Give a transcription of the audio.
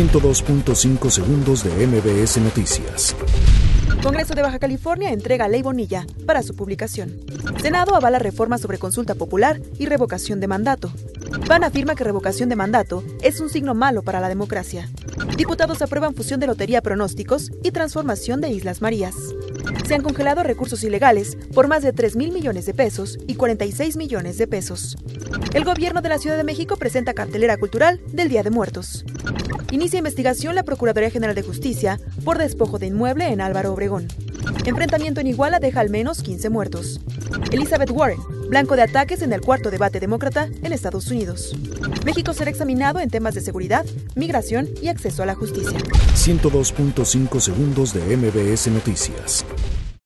102.5 segundos de MBS Noticias. Congreso de Baja California entrega ley Bonilla para su publicación. Senado avala reforma sobre consulta popular y revocación de mandato. PAN afirma que revocación de mandato es un signo malo para la democracia. Diputados aprueban fusión de lotería pronósticos y transformación de Islas Marías. Se han congelado recursos ilegales por más de 3 mil millones de pesos y 46 millones de pesos. El gobierno de la Ciudad de México presenta cartelera cultural del Día de Muertos. Inicia investigación la Procuraduría General de Justicia por despojo de inmueble en Álvaro Obregón. Enfrentamiento en Iguala deja al menos 15 muertos. Elizabeth Warren, blanco de ataques en el cuarto debate demócrata en Estados Unidos. México será examinado en temas de seguridad, migración y acceso a la justicia. 102.5 segundos de MBS Noticias.